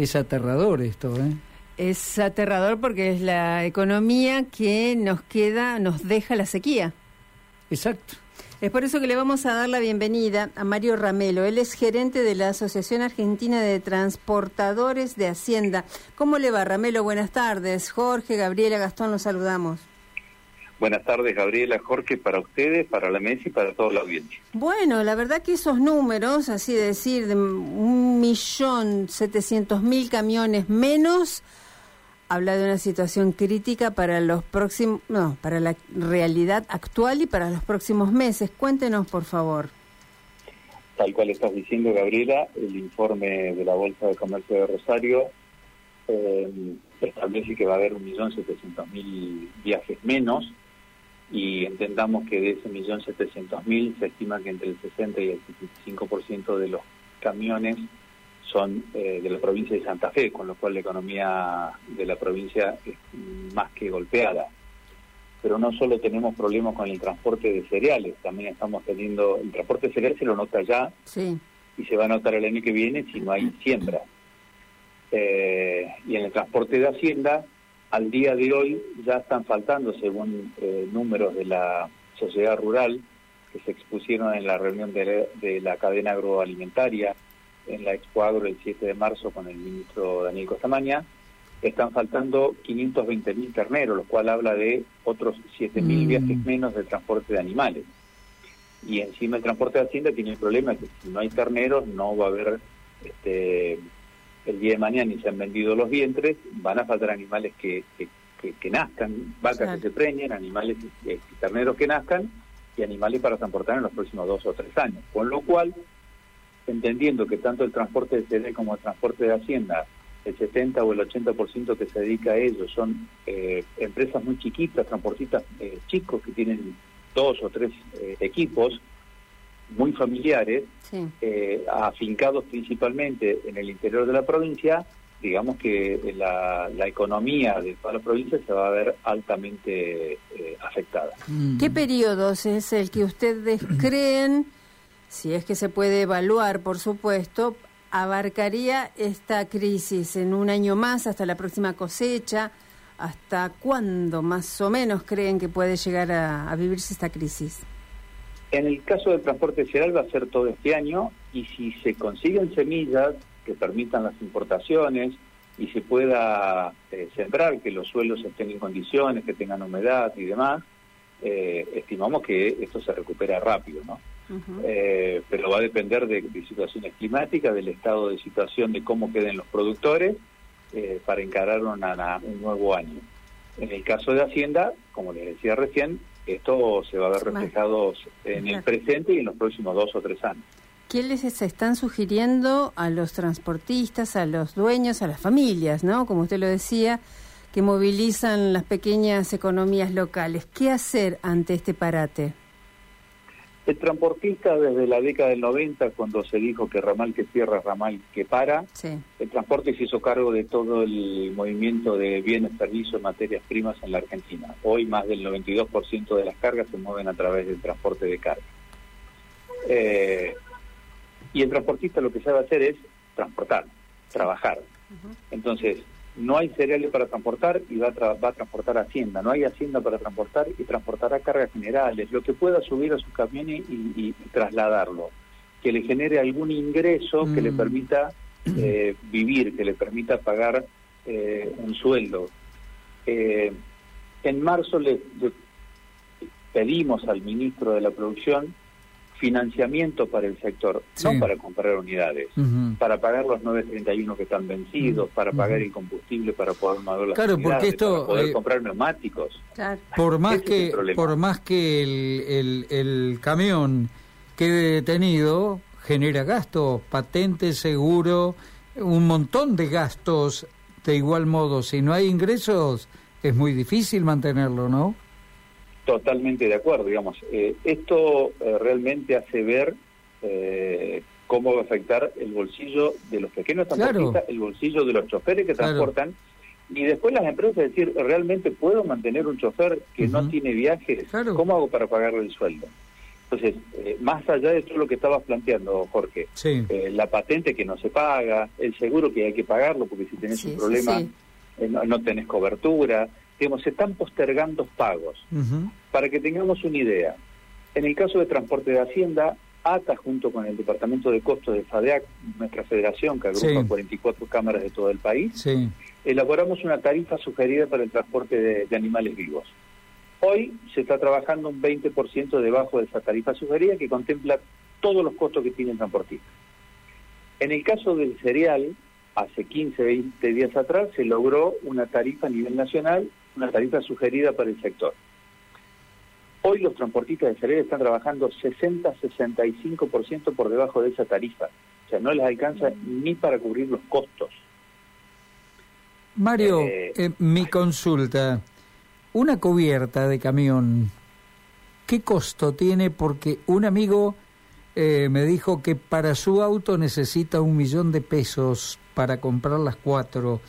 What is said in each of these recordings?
Es aterrador esto, ¿eh? Es aterrador porque es la economía que nos queda, nos deja la sequía. Exacto. Es por eso que le vamos a dar la bienvenida a Mario Ramelo. Él es gerente de la Asociación Argentina de Transportadores de Hacienda. ¿Cómo le va, Ramelo? Buenas tardes. Jorge, Gabriela, Gastón, los saludamos. Buenas tardes, Gabriela, Jorge, para ustedes, para la mesa y para toda la audiencia. Bueno, la verdad que esos números, así decir, de un millón setecientos mil camiones menos, habla de una situación crítica para los próximos, no, para la realidad actual y para los próximos meses. Cuéntenos, por favor. Tal cual estás diciendo, Gabriela, el informe de la Bolsa de Comercio de Rosario eh, establece que va a haber un millón setecientos mil viajes menos y entendamos que de ese millón setecientos mil se estima que entre el 60 y el 75% de los camiones son eh, de la provincia de Santa Fe, con lo cual la economía de la provincia es más que golpeada. Pero no solo tenemos problemas con el transporte de cereales, también estamos teniendo, el transporte de cereales se lo nota ya Sí. y se va a notar el año que viene si no hay siembra. Eh, y en el transporte de Hacienda, al día de hoy ya están faltando, según eh, números de la sociedad rural que se expusieron en la reunión de, de la cadena agroalimentaria en la Expo Agro el 7 de marzo con el ministro Daniel Costamaña, están faltando 520 mil terneros, lo cual habla de otros 7 mil Mm. viajes menos de transporte de animales. Y encima el transporte de Hacienda tiene el problema que si no hay terneros no va a haber este, el día de mañana y se han vendido los vientres, van a faltar animales que, que, que- que nazcan, vacas Claro. que se preñen, animales, eh, terneros que nazcan y animales para transportar en los próximos dos o tres años. Con lo cual, entendiendo que tanto el transporte de CD como el transporte de Hacienda, el 70 o el 80% que se dedica a ellos son eh, empresas muy chiquitas, transportistas eh, chicos que tienen dos o tres eh, equipos muy familiares, Sí. eh, afincados principalmente en el interior de la provincia, digamos que la, la economía de toda la provincia se va a ver altamente eh, afectada. Mm. ¿Qué periodos es el que ustedes creen, si es que se puede evaluar, por supuesto, abarcaría esta crisis en un año más hasta la próxima cosecha? ¿Hasta cuándo más o menos creen que puede llegar a, a vivirse esta crisis? En el caso del transporte cereal va a ser todo este año y si se consiguen semillas que permitan las importaciones y se pueda eh, sembrar, que los suelos estén en condiciones, que tengan humedad y demás, eh, estimamos que esto se recupera rápido, ¿no? Eh, pero va a depender de, de situaciones climáticas, del estado de situación, de cómo queden los productores eh, para encarar una- una- un nuevo año. En el caso de Hacienda, como les decía recién, esto se va a ver reflejado en el presente y en los próximos dos o tres años. ¿Qué les están sugiriendo a los transportistas, a los dueños, a las familias, ¿no? Como usted lo decía, que movilizan las pequeñas economías locales. ¿Qué hacer ante este parate? El transportista desde la década del 90, cuando se dijo que ramal que cierra, ramal que para, Sí. el transporte se hizo cargo de todo el movimiento de bienes, servicios, materias primas en la Argentina. Hoy más del 92% de las cargas se mueven a través del transporte de carga. Eh, y el transportista lo que sabe hacer es transportar, trabajar. Entonces, no hay cereales para transportar y va a, tra- va a transportar Hacienda. No hay Hacienda para transportar y transportará cargas generales, lo que pueda subir a sus camiones y, y trasladarlo. Que le genere algún ingreso que le Mm. permita eh, vivir, que le permita pagar eh, un sueldo. Eh, en marzo le, le pedimos al ministro de la Producción financiamiento para el sector, Sí. no para comprar unidades para pagar los 931 que están vencidos, para pagar el combustible para poder mover las Claro, porque esto, para poder eh, comprar neumáticos. Claro. Por más Ese que por más que el, el, el camión quede detenido, genera gastos, patente, seguro, un montón de gastos de igual modo. Si no hay ingresos, es muy difícil mantenerlo, ¿no? Totalmente de acuerdo, digamos. Eh, esto eh, realmente hace ver eh, cómo va a afectar el bolsillo de los pequeños Claro. transportistas, el bolsillo de los choferes que Claro. transportan, y después las empresas decir, ¿realmente puedo mantener un chofer que no tiene viajes? Claro. ¿Cómo hago para pagarle el sueldo? Entonces, eh, más allá de todo lo que estabas planteando, Jorge, eh, la patente que no se paga, el seguro que hay que pagarlo porque si tenés un problema eh, no, tenés cobertura, digamos, se están postergando pagos. Para que tengamos una idea, en el caso de transporte de Hacienda, ATA junto con el Departamento de Costos de FADEAC, nuestra federación que agrupa 44 cámaras de todo el país, elaboramos una tarifa sugerida para el transporte de animales vivos. Hoy se está trabajando un 20% debajo de esa tarifa sugerida que contempla todos los costos que tiene el transportista. En el caso del cereal, hace 15, 20 días atrás se logró una tarifa a nivel nacional, una tarifa sugerida para el sector. Hoy los transportistas de cereal están trabajando 60-65% por debajo de esa tarifa. O sea, no les alcanza ni para cubrir los costos. Mario, eh, eh, mi consulta. Una cubierta de camión, ¿qué costo tiene? Porque un amigo eh, me dijo que para su auto necesita un millón de pesos para comprar las cuatro.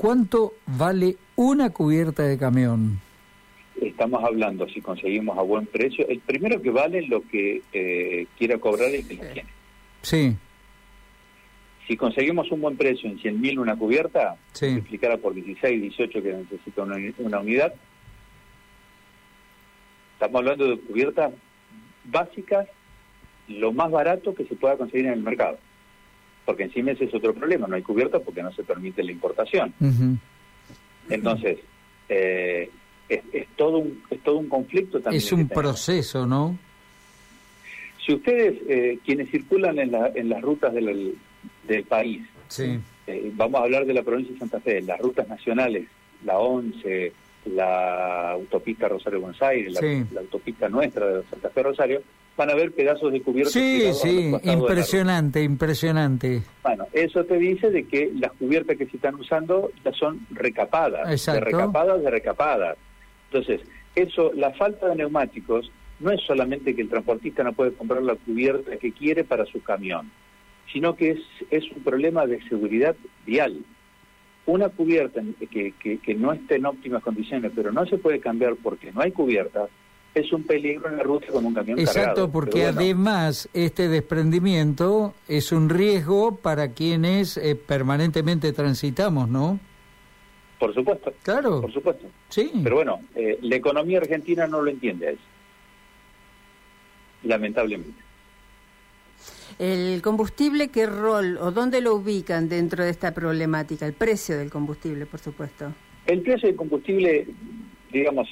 ¿Cuánto vale una cubierta de camión? Estamos hablando, si conseguimos a buen precio, el primero que vale lo que eh, quiera cobrar el que la tiene. Sí. Si conseguimos un buen precio en 100.000 una cubierta, sí. multiplicara por 16, 18 que necesita una unidad, Estamos hablando de cubiertas básicas, lo más barato que se pueda conseguir en el mercado. Porque encima ese es otro problema, no hay cubiertas porque no se permite la importación. Entonces, eh, es, todo un, es todo un conflicto también. Es un proceso, ¿no? Si ustedes, eh, quienes circulan en, la, en las rutas del, del país, sí. Eh, vamos a hablar de la provincia de Santa Fe, las rutas nacionales, la 11, la autopista Rosario-Buenos Aires, la, autopista nuestra de Santa Fe Rosario, van a ver pedazos de cubierta. Sí, sí, impresionante, impresionante. Bueno, eso te dice de que las cubiertas que se están usando ya son recapadas, Exacto. de recapadas, de recapadas. Entonces, eso, la falta de neumáticos no es solamente que el transportista no puede comprar la cubierta que quiere para su camión, sino que es, es un problema de seguridad vial una cubierta que, que, no esté en óptimas condiciones, pero no se puede cambiar porque no hay cubierta, es un peligro en la ruta con un camión Exacto, porque además este desprendimiento es un riesgo para quienes eh, permanentemente transitamos, ¿no? Por supuesto. Claro. Por supuesto. Sí. Pero bueno, eh, la economía argentina no lo entiende a eso. Lamentablemente. ¿El combustible qué rol o dónde lo ubican dentro de esta problemática? El precio del combustible, por supuesto. El precio del combustible, digamos,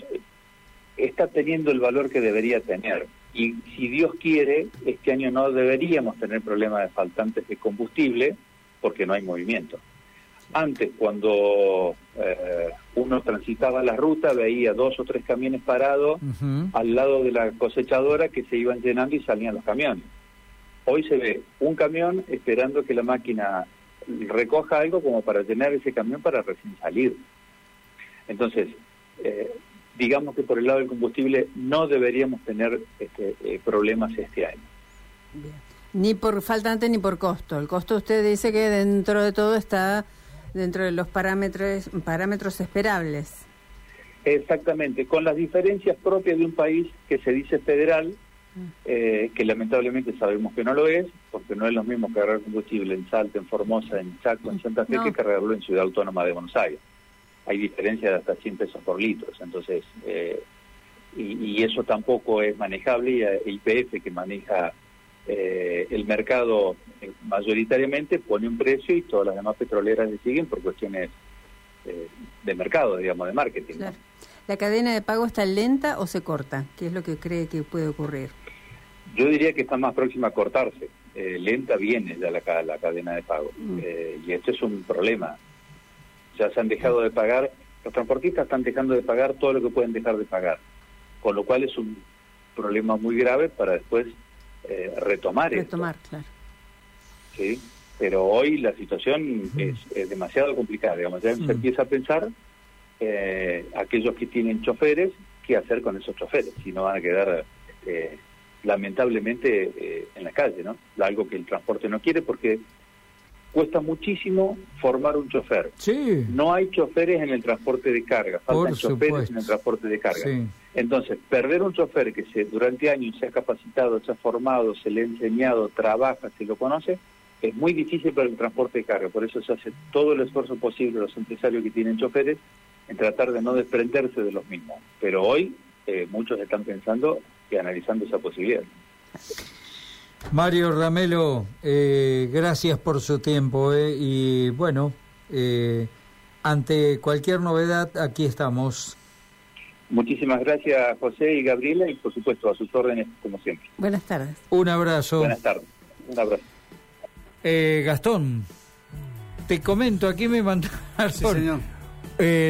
está teniendo el valor que debería tener. Y si Dios quiere, este año no deberíamos tener problemas de faltantes de combustible porque no hay movimiento. Antes, cuando eh, uno transitaba la ruta, veía dos o tres camiones parados al lado de la cosechadora que se iban llenando y salían los camiones. Hoy se ve un camión esperando que la máquina recoja algo como para llenar ese camión para recién salir. Entonces, eh, digamos que por el lado del combustible no deberíamos tener este, eh, problemas este año. Ni por faltante ni por costo. El costo usted dice que dentro de todo está dentro de los parámetros, parámetros esperables. Exactamente, con las diferencias propias de un país que se dice federal eh, que lamentablemente sabemos que no lo es, porque no es lo mismo cargar combustible en Salta, en Formosa, en Chaco, en Santa Fe, que cargarlo en Ciudad Autónoma de Buenos Aires. Hay diferencia de hasta 100 pesos por litro, entonces, eh, y, eso tampoco es manejable, y el IPF que maneja eh, el mercado mayoritariamente pone un precio y todas las demás petroleras le siguen por cuestiones de mercado, digamos, de marketing. ¿La cadena de pago está lenta o se corta? ¿Qué es lo que cree que puede ocurrir? Yo diría que está más próxima a cortarse. Eh, lenta viene ya la, la cadena de pago. Mm. Eh, y esto es un problema. Ya se han dejado de pagar, los transportistas están dejando de pagar todo lo que pueden dejar de pagar. Con lo cual es un problema muy grave para después eh, retomar Retomar, claro. Sí, pero hoy la situación es, demasiado complicada. Digamos, ya se empieza a pensar aquellos que tienen choferes, qué hacer con esos choferes, si no van a quedar este, lamentablemente eh, en la calle, ¿no? Algo que el transporte no quiere porque cuesta muchísimo formar un chofer. Sí. No hay choferes en el transporte de carga, faltan choferes en el transporte de carga. Entonces, perder un chofer que se durante años se ha capacitado, se ha formado, se le ha enseñado, trabaja, se lo conoce, es muy difícil para el transporte de carga. Por eso se hace todo el esfuerzo posible los empresarios que tienen choferes en tratar de no desprenderse de los mismos. Pero hoy eh, muchos están pensando y analizando esa posibilidad. Mario Ramelo, eh, gracias por su tiempo eh, y bueno, ante cualquier novedad aquí estamos. Muchísimas gracias José y Gabriela y por supuesto a sus órdenes como siempre. Buenas tardes. Un abrazo. Buenas tardes. Un abrazo. Gastón, te comento, aquí me mandaron... Sí, señor.